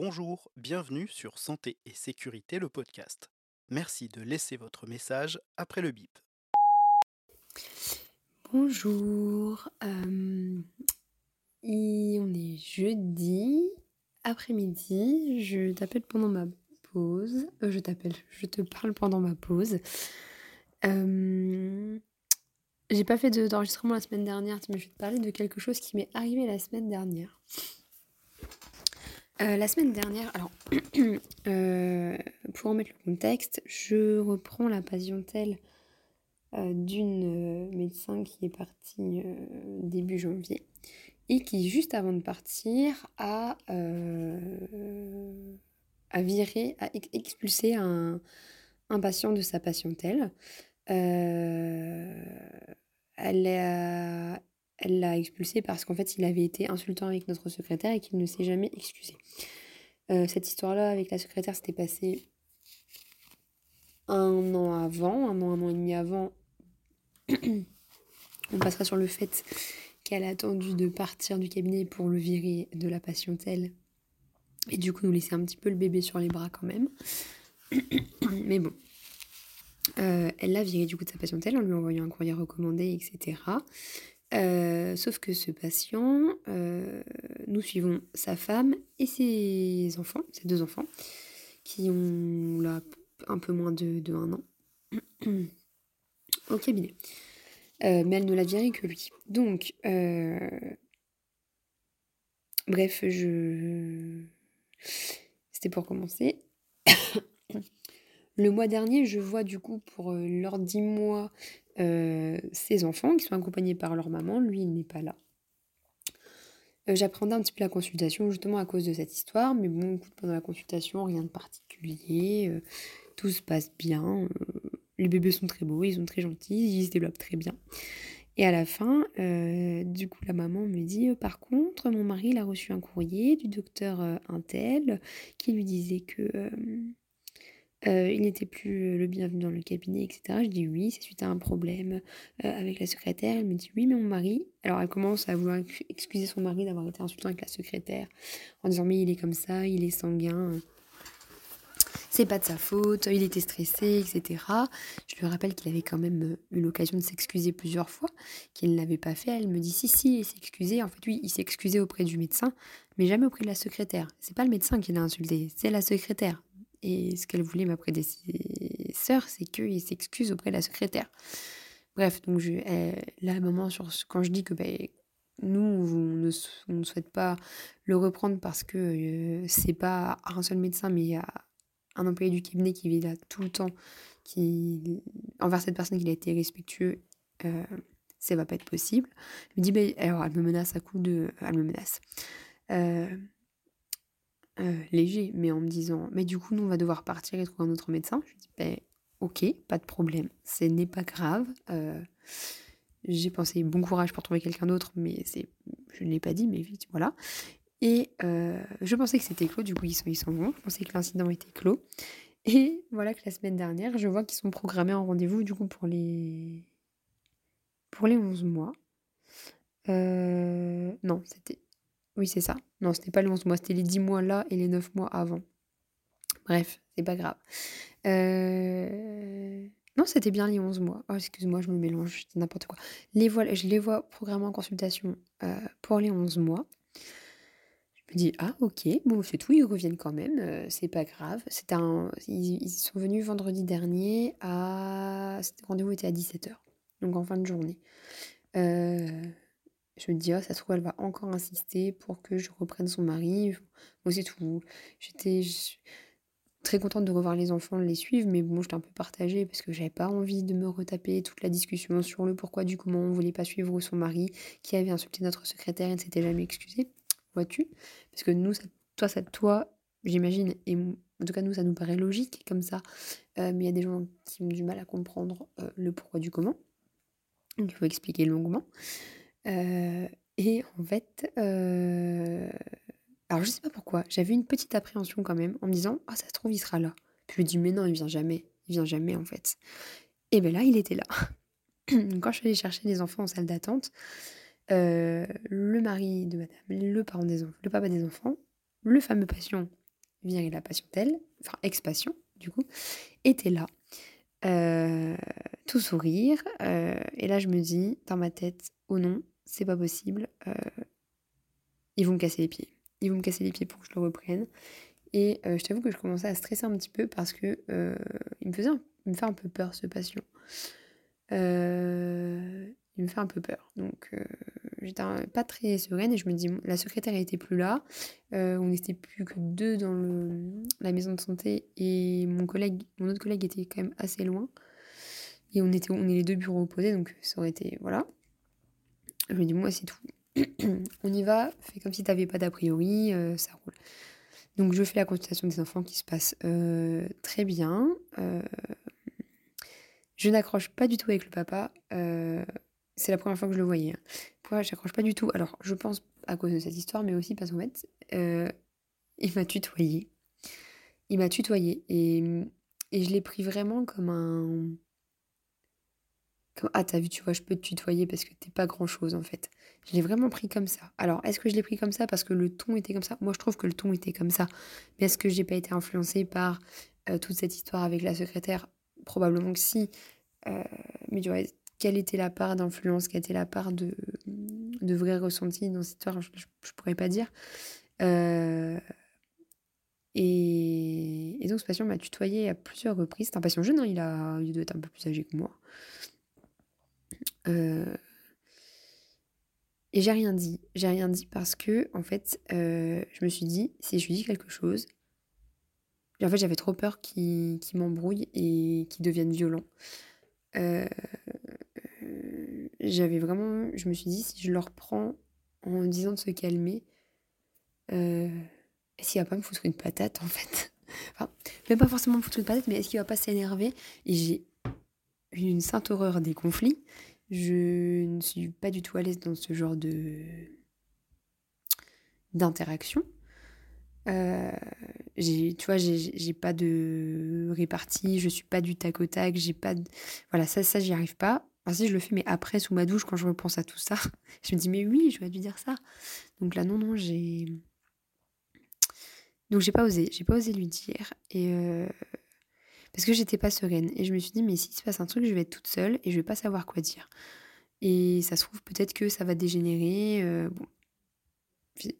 Bonjour, bienvenue sur Santé et Sécurité, le podcast. Merci de laisser votre message après le bip. Bonjour, on est jeudi après-midi, je t'appelle pendant ma pause, euh, je t'appelle, je te parle pendant ma pause. J'ai pas fait de- d'enregistrement la semaine dernière, mais je vais te parler de quelque chose qui m'est arrivé la semaine dernière. Euh, la semaine dernière, alors, euh, pour remettre le contexte, je reprends la patientèle euh, d'une médecin qui est partie début janvier et qui, juste avant de partir, a, a viré, a ex- expulsé un, un patient de sa patientèle. Elle l'a elle l'a expulsé parce qu'en fait, il avait été insultant avec notre secrétaire et qu'il ne s'est jamais excusé. Euh, cette histoire-là avec la secrétaire s'était passée un an avant, un an, un an et demi avant. On passera sur le fait qu'elle a attendu de partir du cabinet pour le virer de la patientèle et du coup nous laisser un petit peu le bébé sur les bras quand même. Mais bon. Euh, elle l'a viré du coup de sa patientèle en lui envoyant un courrier recommandé, etc. Euh, sauf que ce patient, euh, nous suivons sa femme et ses enfants, ses deux enfants, qui ont là un peu moins de, un an, au cabinet. Euh, mais elle ne l'a viré que lui. Donc, bref, je... C'était pour commencer. Le mois dernier, je vois du coup pour leurs 10 mois euh, ses enfants qui sont accompagnés par leur maman. Lui, il n'est pas là. Euh, J'apprenais un petit peu la consultation justement à cause de cette histoire. Mais bon, pendant la consultation, rien de particulier. euh, tout se passe bien. euh, les bébés sont très beaux, ils sont très gentils, ils se développent très bien. Et à la fin, du coup, la maman me dit, par contre, mon mari il a reçu un courrier du docteur Intel qui lui disait que euh, euh, il n'était plus le bienvenu dans le cabinet, etc. Je dis oui, c'est suite à un problème euh, avec la secrétaire. Elle me dit oui, mais mon mari. Alors elle commence à vouloir ex- excuser son mari d'avoir été insultant avec la secrétaire en disant mais il est comme ça, il est sanguin. C'est pas de sa faute, il était stressé, etc. Je lui rappelle qu'il avait quand même euh, eu l'occasion de s'excuser plusieurs fois, qu'il ne l'avait pas fait. Elle me dit si, si, il s'est excusé. En fait, oui, il s'est excusé auprès du médecin, mais jamais auprès de la secrétaire. C'est pas le médecin qui l'a insulté, c'est la secrétaire. Et ce qu'elle voulait, ma prédécesseur, c'est qu'il s'excuse auprès de la secrétaire. Bref, donc je, là, à moment, sur, ce- quand je dis que ben, nous, on ne, souhaite pas le reprendre parce que euh, c'est pas un seul médecin, mais a un employé du cabinet qui est là tout le temps, envers cette personne qui a été respectueux, euh, ça va pas être possible. Elle me dit, alors elle me menace à coup de... Elle me menace. Euh, euh, léger, mais en me disant, mais du coup, nous, on va devoir partir et trouver un autre médecin. Je dis, ben, ok, pas de problème, ce n'est pas grave. Euh, j'ai pensé bon courage pour trouver quelqu'un d'autre, mais c'est, je ne l'ai pas dit, mais voilà. Et euh, je pensais que c'était clos, du coup, ils s'en ils s'en vont. Je pensais que l'incident était clos. Et voilà que la semaine dernière, je vois qu'ils sont programmés en rendez-vous, du coup, pour les, pour les 11 mois. Non, c'était. Oui, c'est ça. Non, c'était pas les 11 mois, c'était les 10 mois là et les 9 mois avant. Bref, c'est pas grave. Euh, Non, c'était bien les 11 mois. Oh, excuse-moi, je me mélange, c'est n'importe quoi. Les je les vois programmés en consultation euh, pour les 11 mois. Je me dis, ah ok, bon, c'est tout, ils reviennent quand même, euh, c'est pas grave. C'était un... ils, sont venus vendredi dernier à... Le rendez-vous était à 17h, donc en fin de journée. Euh, je me dis, oh, ça se trouve, elle va encore insister pour que je reprenne son mari. Moi, c'est tout. J'étais très contente de revoir les enfants, de les suivre, mais bon, j'étais un peu partagée parce que j'avais pas envie de me retaper toute la discussion sur le pourquoi du comment on voulait pas suivre son mari qui avait insulté notre secrétaire et ne s'était jamais excusé. Vois-tu? Parce que nous, toi, ça, toi, j'imagine, et en tout cas, nous, ça nous paraît logique comme ça, Euh, mais il y a des gens qui ont du mal à comprendre euh, le pourquoi du comment. Donc, il faut expliquer longuement. Euh, et en fait, euh, alors je sais pas pourquoi, j'avais une petite appréhension quand même en me disant Ah, ça se trouve, il sera là. Puis je me dis Mais non, il vient jamais. Il vient jamais en fait. Et bien là, il était là. Quand je suis allée chercher les enfants en salle d'attente, euh, le mari de madame, le parent des enfants, le papa des enfants, le fameux patient virer la patientèle, enfin ex-patient du coup, était là. Euh, tout sourire. Euh, et là, je me dis dans ma tête, oh non, c'est pas possible. Euh, ils vont me casser les pieds. Ils vont me casser les pieds pour que je le reprenne. Et je t'avoue que je commençais à stresser un petit peu parce que il me faisait il me fait un peu peur ce patient. Il me fait un peu peur. Donc j'étais pas très sereine et je me dis, la secrétaire était plus là, euh, on n'était plus que deux dans le, la maison de santé et mon collègue, mon autre collègue était quand même assez loin. Et on était, on est les deux bureaux opposés, donc ça aurait été, voilà. Je me dis, moi c'est tout. on y va, fais comme si t'avais pas d'a priori, euh, ça roule. Donc je fais la consultation des enfants qui se passe euh, très bien. je n'accroche pas du tout avec le papa. C'est la première fois que je le voyais. Hein j'accroche pas du tout? Alors, je pense à cause de cette histoire, mais aussi parce qu'en fait, euh, il m'a tutoyé. Il m'a tutoyé. Et, et je l'ai pris vraiment comme un. Ah, t'as vu, tu vois, je peux te tutoyer parce que t'es pas grand chose en fait. Je l'ai vraiment pris comme ça. Alors, est-ce que je l'ai pris comme ça parce que le ton était comme ça? Moi, je trouve que le ton était comme ça. Mais est-ce que j'ai pas été influencée par euh, toute cette histoire avec la secrétaire? Probablement que si. Euh, mais tu vois, quelle était la part d'influence, quelle était la part de, de vrai ressenti dans cette histoire, je, ne pourrais pas dire. Euh, et, donc ce patient m'a tutoyé à plusieurs reprises. C'est un patient jeune, hein, il, a, il doit être un peu plus âgé que moi. Euh, et j'ai rien dit. J'ai rien dit parce que, en fait, euh, je me suis dit, si je lui dis quelque chose, en fait, j'avais trop peur qu'il m'embrouille et qu'il devienne violent. Euh, j'avais vraiment, je me suis dit, si je le reprends en disant de se calmer, euh, est-ce qu'il va pas me foutre une patate en fait? Enfin, même pas forcément me foutre une patate, mais est-ce qu'il va pas s'énerver? Et j'ai une sainte horreur des conflits. Je ne suis pas du tout à l'aise dans ce genre de d'interaction. Euh, tu vois, j'ai pas de répartie, je suis pas du tac au tac, j'ai pas. Voilà, ça, ça j'y arrive pas. Enfin, si je le fais, mais après, sous ma douche, quand je repense à tout ça, je me dis, mais oui, j'aurais dû dire ça. Donc là, non, non, j'ai. Donc j'ai pas osé, j'ai pas osé lui dire. Et. Euh, parce que j'étais pas sereine. Et je me suis dit, mais s'il se passe un truc, je vais être toute seule et je vais pas savoir quoi dire. Et ça se trouve, peut-être que ça va dégénérer. Euh, bon.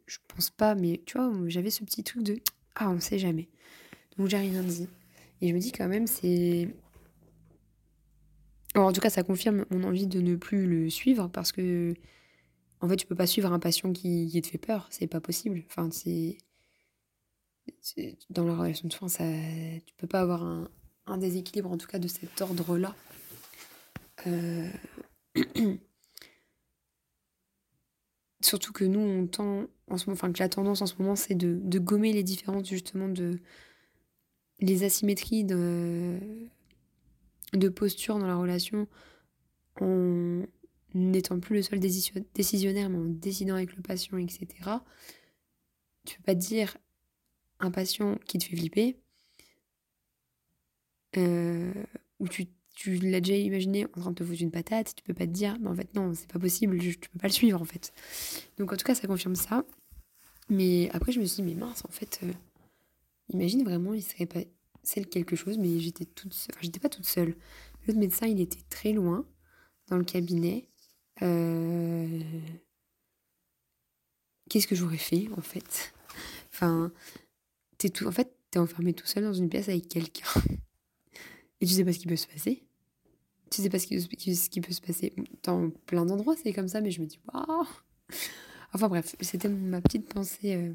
Je pense pas, mais tu vois, j'avais ce petit truc de. Ah, on sait jamais. Donc j'ai rien dit. Et je me dis quand même, c'est en tout cas, ça confirme mon envie de ne plus le suivre parce que, en fait, tu peux pas suivre un patient qui, te fait peur. C'est pas possible. Enfin, c'est. Dans la relation de soins, ça, tu peux pas avoir un, déséquilibre, en tout cas, de cet ordre-là. Euh, surtout que nous, on tend, en ce moment, enfin, que la tendance en ce moment, c'est de, de gommer les différences, justement, de. les asymétries de de posture dans la relation en n'étant plus le seul décisionnaire, mais en décidant avec le patient, etc. Tu peux pas dire un patient qui te fait flipper, euh, ou tu, l'as déjà imaginé en train de te foutre une patate, tu peux pas te dire, mais en fait non, c'est pas possible, tu peux pas le suivre en fait. Donc en tout cas, ça confirme ça. Mais après, je me suis dit, mais mince, en fait, euh, imagine vraiment, il serait pas celle quelque chose, mais j'étais toute Enfin, j'étais pas toute seule. L'autre médecin, il était très loin dans le cabinet. Euh, qu'est-ce que j'aurais fait, en fait? Enfin, es tout... en fait, t'es enfermé tout seul dans une pièce avec quelqu'un. Et tu sais pas ce qui peut se passer. Tu sais pas ce qui, ce qui peut se passer. Dans plein d'endroits, c'est comme ça, mais je me dis, waouh Enfin bref, c'était ma petite pensée. Euh,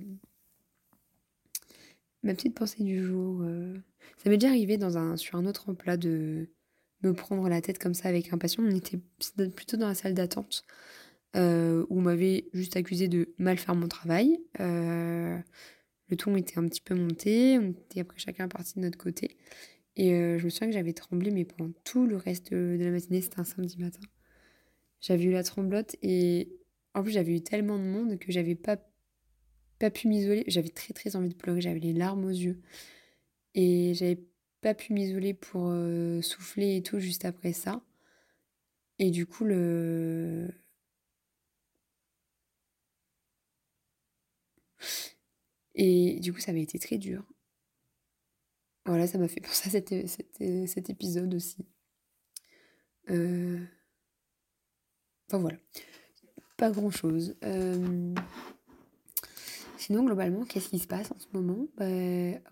ma petite pensée du jour. Euh. Ça m'est déjà arrivé sur un autre emploi de me prendre la tête comme ça avec un patient. On était plutôt dans la salle d'attente euh, où on m'avait juste accusé de mal faire mon travail. Euh, le ton était un petit peu monté, on était après chacun parti de notre côté. Et je me souviens que j'avais tremblé, mais pendant tout le reste de la matinée, c'était un samedi matin. J'avais eu la tremblote et en plus j'avais eu tellement de monde que j'avais pas pas pu m'isoler. J'avais très très envie de pleurer, j'avais les larmes aux yeux. Et j'avais pas pu m'isoler pour euh, souffler et tout juste après ça. Et du coup, le. Et du coup, ça avait été très dur. Voilà, ça m'a fait penser à cet, cet épisode aussi. Euh, Enfin voilà, pas grand-chose. Euh, Sinon, globalement, qu'est-ce qui se passe en ce moment? Bah,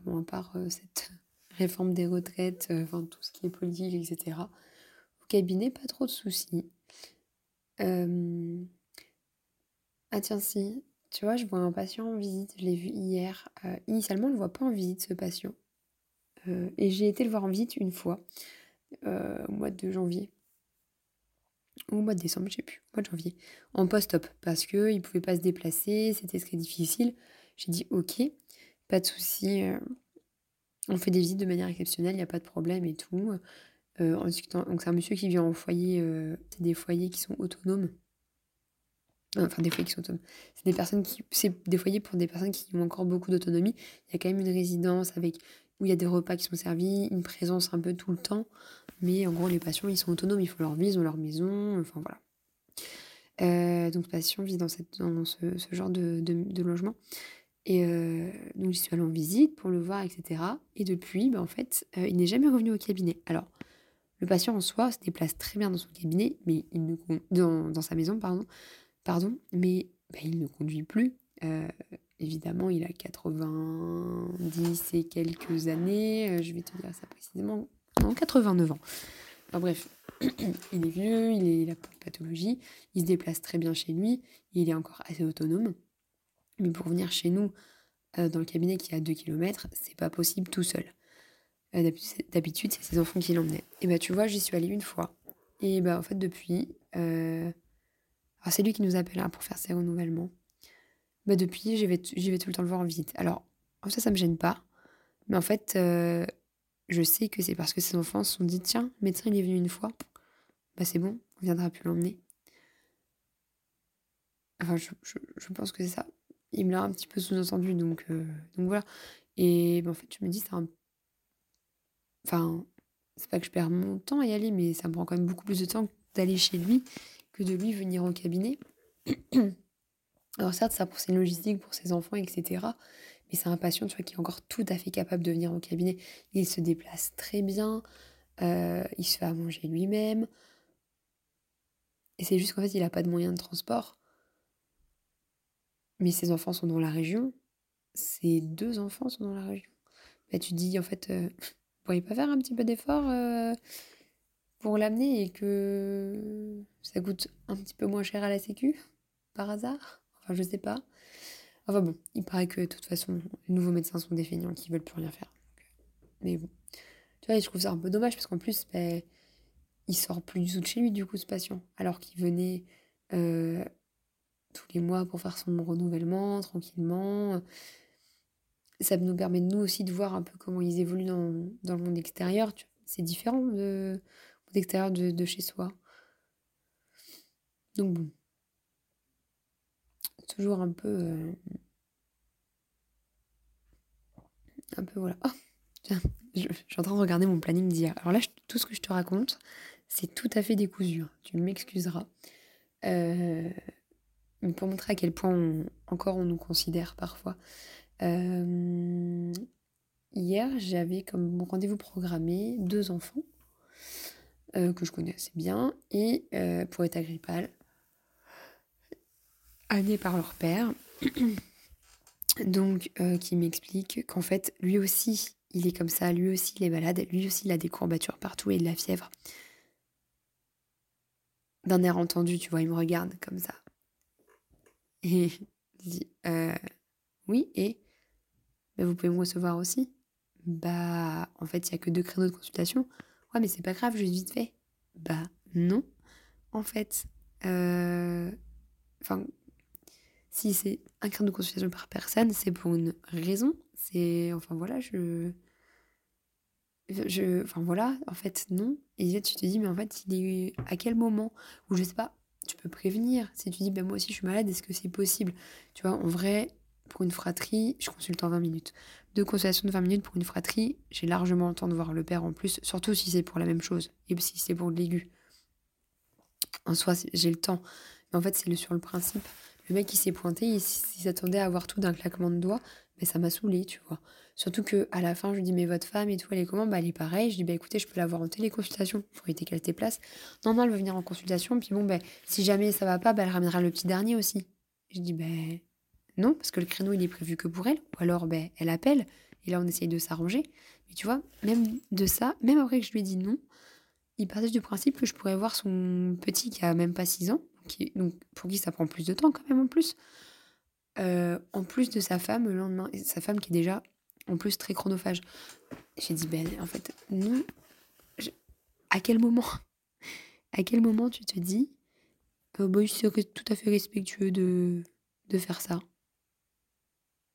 bon, à part euh, cette réforme des retraites, euh, enfin tout ce qui est politique, etc. Au cabinet, pas trop de soucis. Euh, Ah tiens, si, tu vois, je vois un patient en visite, je l'ai vu hier. Initialement, on ne le voit pas en visite, ce patient. Et j'ai été le voir en visite une fois, au mois de janvier. Au mois de décembre, je sais plus, au mois de janvier. En post-op, parce qu'il ne pouvait pas se déplacer, c'était très difficile. J'ai dit ok, pas de souci. euh, on fait des visites de manière exceptionnelle, il n'y a pas de problème et tout. Euh, en discutant- donc c'est un monsieur qui vit en foyer, euh, c'est des foyers qui sont autonomes. Enfin, des foyers qui sont autonomes. C'est des personnes qui, c'est des foyers pour des personnes qui ont encore beaucoup d'autonomie. Il y a quand même une résidence avec où il y a des repas qui sont servis, une présence un peu tout le temps. Mais en gros, les patients, ils sont autonomes, ils font leur vie, ils ont leur maison. Enfin voilà. Euh, donc, patient vit dans, cette, dans ce, genre de, logement. Et euh, donc, j'y suis allée en visite pour le voir, etc. Et depuis, bah, en fait, euh, il n'est jamais revenu au cabinet. Alors, le patient en soi se déplace très bien dans son cabinet, mais il ne dans, sa maison, pardon, pardon mais bah, il ne conduit plus. Évidemment, il a 90 et quelques années. euh, je vais te dire ça précisément. Non, 89 ans. Enfin bref, il est vieux, il, est, il a pas de pathologie, il se déplace très bien chez lui, il est encore assez autonome. Mais pour venir chez nous, euh, dans le cabinet qui est à 2 km, c'est pas possible tout seul. Euh, d'habitude- c'est ses enfants qui l'emmenaient. Et bah, tu vois, j'y suis allée une fois. Et bah, en fait, depuis. Alors, c'est lui qui nous appelle hein, pour faire ses renouvellements. Bah, depuis, j'y vais, j'y vais tout le temps le voir en visite. Alors, ça, ça me gêne pas. Mais en fait, euh, je sais que c'est parce que ses enfants se sont dit tiens, le médecin, il est venu une fois. Bah, c'est bon, on viendra plus l'emmener. Enfin, je, je- je pense que c'est ça. Il me l'a un petit peu sous-entendu, donc, euh, donc voilà. Et bah, en fait, je me dis, c'est un Enfin, c'est pas que je perds mon temps à y aller, mais ça me prend quand même beaucoup plus de temps d'aller chez lui que de lui venir au cabinet. Alors certes, ça pour ses logistiques, pour ses enfants, etc. Mais c'est un patient, tu vois, qui est encore tout à fait capable de venir au cabinet. Il se déplace très bien, euh, il se fait à manger lui-même. Et c'est juste qu'en fait, il n'a pas de moyens de transport. Mais ses enfants sont dans la région. Ses deux enfants sont dans la région. Bah, tu dis, en fait, euh, vous pourriez pas faire un petit peu d'effort euh, pour l'amener et que ça coûte un petit peu moins cher à la sécu, par hasard? Enfin, je sais pas. Enfin bon, il paraît que de toute façon, les nouveaux médecins sont des feignants qui veulent plus rien faire. Mais bon. Tu vois, je trouve ça un peu dommage parce qu'en plus, ben, il sort plus du tout de chez lui, du coup, ce patient. Alors qu'il venait euh, tous les mois pour faire son renouvellement, tranquillement. Ça nous permet, nous aussi, de voir un peu comment ils évoluent dans, dans le monde extérieur. C'est différent de, monde extérieur de, de chez soi. Donc bon. Toujours un peu... euh, un peu, voilà. Oh, je, suis en train de regarder mon planning d'hier. Alors là, tout ce que je te raconte, c'est tout à fait décousu. hein. Tu m'excuseras. Euh, pour montrer à quel point on- encore on nous considère parfois. Euh, hier, j'avais comme rendez-vous programmé deux enfants euh, que je connais assez bien et pour état grippal, amenés par leur père. Donc, euh, qui m'explique qu'en fait, lui aussi, il est comme ça, lui aussi, il est malade, lui aussi, il a des courbatures partout et de la fièvre. D'un air entendu, tu vois, il me regarde comme ça. Et dit euh, Oui, et? Mais vous pouvez me recevoir aussi? Bah, en fait, il n'y a que deux créneaux de consultation. Ouais, mais c'est pas grave, juste vite fait. Bah, non. En fait, euh, enfin, si c'est un créneau de consultation par personne, c'est pour une raison. C'est, enfin voilà, je, je, enfin voilà, en fait non. Et là, tu te dis, mais en fait, il est à quel moment? Ou je sais pas, tu peux prévenir. Si tu dis, ben moi aussi je suis malade, est-ce que c'est possible? Tu vois, en vrai, pour une fratrie, je consulte en 20 minutes. Deux consultations de 20 minutes pour une fratrie, j'ai largement le temps de voir le père en plus, surtout si c'est pour la même chose et si c'est pour de l'aigu. En soi, j'ai le temps. Mais en fait, c'est sur le principe. Le mec qui s'est pointé, il, il s'attendait à avoir tout d'un claquement de doigts. mais ça m'a saoulée, tu vois? Surtout qu'à la fin, je lui dis: «Mais votre femme et tout, elle est comment?» «Bah, elle est pareille». Je dis: «Bah, écoutez, je peux la voir en téléconsultation pour éviter qu'elle se déplace». «Non, non, elle veut venir en consultation, puis bon, beh, si jamais ça va pas, bah, elle ramènera le petit dernier aussi». Je dis: «Beh, non, parce que le créneau, il est prévu que pour elle, ou alors, beh, elle appelle et là, on essaye de s'arranger». Mais tu vois, même de ça, même après que je lui ai dit non, il partait du principe que je pourrais voir son petit qui a même pas 6 ans, donc pour qui ça prend plus de temps quand même en plus. Heu, en plus de sa femme le lendemain sa femme qui est déjà en plus très chronophage. J'ai dit: «Ben, en fait, non, je à quel moment à quel moment tu te dis: «Heu, bah, il serait tout à fait respectueux de de faire ça»?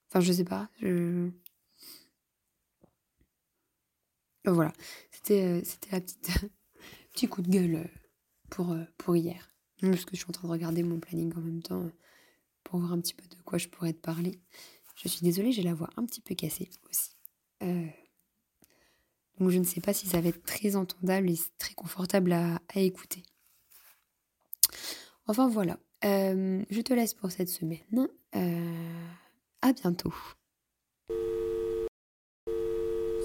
Enfin, je sais pas, je voilà, c'était, c'était la petite petit coup de gueule, heu, pour, pour hier. Parce que je suis en train de regarder mon planning en même temps, heu, pour voir un petit peu de quoi je pourrais te parler. Je suis désolée, j'ai la voix un petit peu cassée aussi. Heu, donc je ne sais pas si ça va être très entendable et très confortable à à écouter. Enfin voilà, hem, je te laisse pour cette semaine. Heu, à bientôt.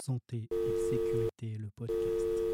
Santé et sécurité, le podcast.